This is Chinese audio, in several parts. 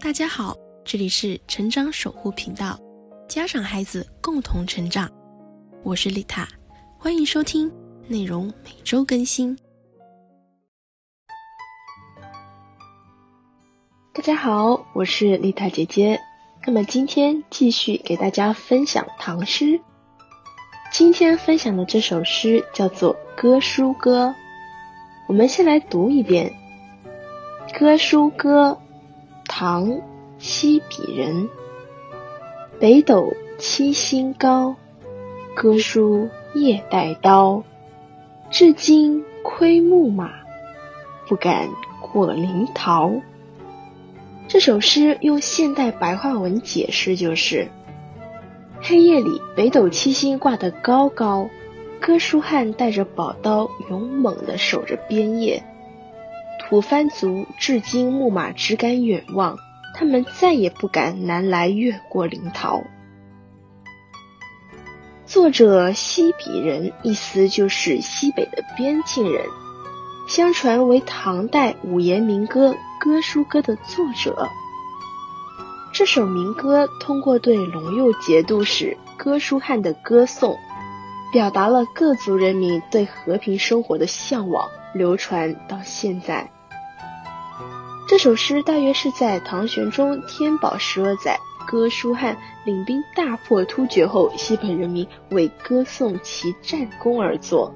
大家好，这里是成长守护频道，家长孩子共同成长，我是丽塔，欢迎收听，内容每周更新。大家好，我是丽塔姐姐，那么今天继续给大家分享唐诗。今天分享的这首诗叫做《歌书歌》，我们先来读一遍《歌书歌》。唐·西鄙人。北斗七星高，哥舒夜带刀。至今窥牧马，不敢过临洮。这首诗用现代白话文解释就是：黑夜里，北斗七星挂得高高，哥舒翰带着宝刀，勇猛地守着边夜。吐蕃族至今牧马只敢远望，他们再也不敢南来越过临洮。作者西鄙人，意思就是西北的边境人，相传为唐代五言民歌《歌书歌》的作者。这首民歌通过对陇右节度使哥舒翰的歌颂，表达了各族人民对和平生活的向往，流传到现在。这首诗大约是在唐玄宗天宝十二载，哥舒翰领兵大破突厥后，西北人民为歌颂其战功而作。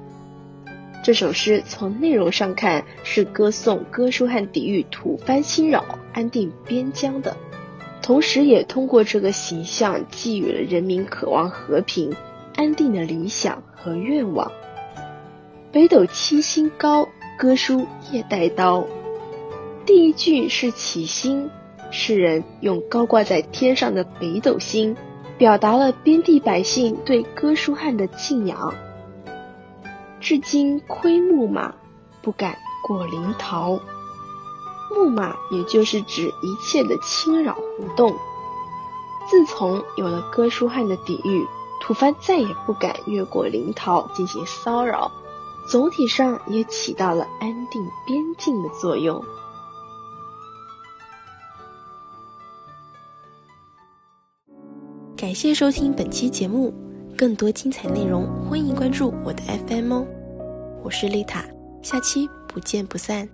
这首诗从内容上看是歌颂哥舒翰抵御吐蕃侵扰、安定边疆的，同时也通过这个形象寄予了人民渴望和平、安定的理想和愿望。北斗七星高，歌书夜带刀。第一句是起星，诗人用高挂在天上的北斗星，表达了边地百姓对哥舒翰的敬仰。至今窥牧马，不敢过临洮。牧马也就是指一切的侵扰活动。自从有了哥舒翰的抵御，吐蕃再也不敢越过临洮进行骚扰，总体上也起到了安定边境的作用。感谢收听本期节目，更多精彩内容欢迎关注我的 FM 哦。我是丽塔，下期不见不散。